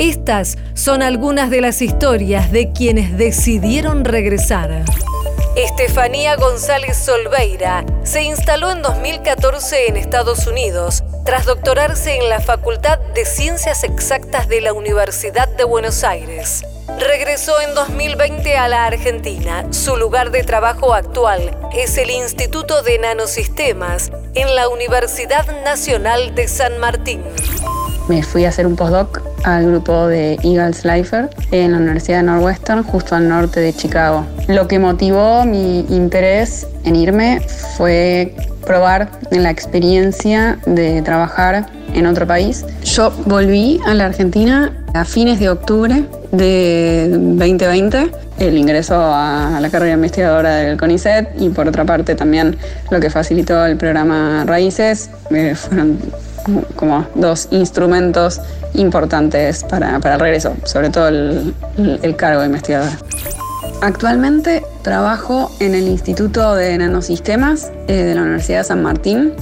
Estas son algunas de las historias de quienes decidieron regresar. Estefanía González Solveira se instaló en 2014 en Estados Unidos tras doctorarse en la Facultad de Ciencias Exactas de la Universidad de Buenos Aires. Regresó en 2020 a la Argentina. Su lugar de trabajo actual es el Instituto de Nanosistemas en la Universidad Nacional de San Martín. Me fui a hacer un postdoc al grupo de Eagles Lifer en la Universidad de Northwestern, justo al norte de Chicago. Lo que motivó mi interés en irme fue probar la experiencia de trabajar en otro país. Yo volví a la Argentina a fines de octubre de 2020 el ingreso a la carrera investigadora del CONICET y por otra parte también lo que facilitó el programa Raíces eh, fueron como dos instrumentos importantes para, para el regreso, sobre todo el, el cargo de investigadora. Actualmente trabajo en el Instituto de Nanosistemas eh, de la Universidad de San Martín.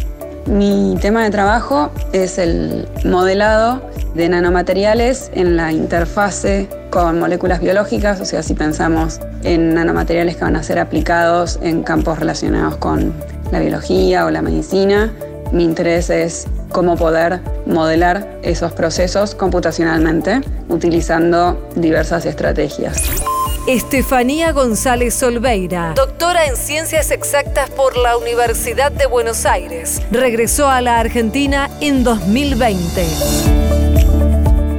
Mi tema de trabajo es el modelado de nanomateriales en la interfase con moléculas biológicas, o sea, si pensamos en nanomateriales que van a ser aplicados en campos relacionados con la biología o la medicina, mi interés es cómo poder modelar esos procesos computacionalmente utilizando diversas estrategias. Estefanía González Solveira, doctora en Ciencias Exactas por la Universidad de Buenos Aires, regresó a la Argentina en 2020.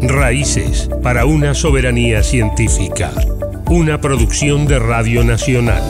Raíces para una soberanía científica. Una producción de Radio Nacional.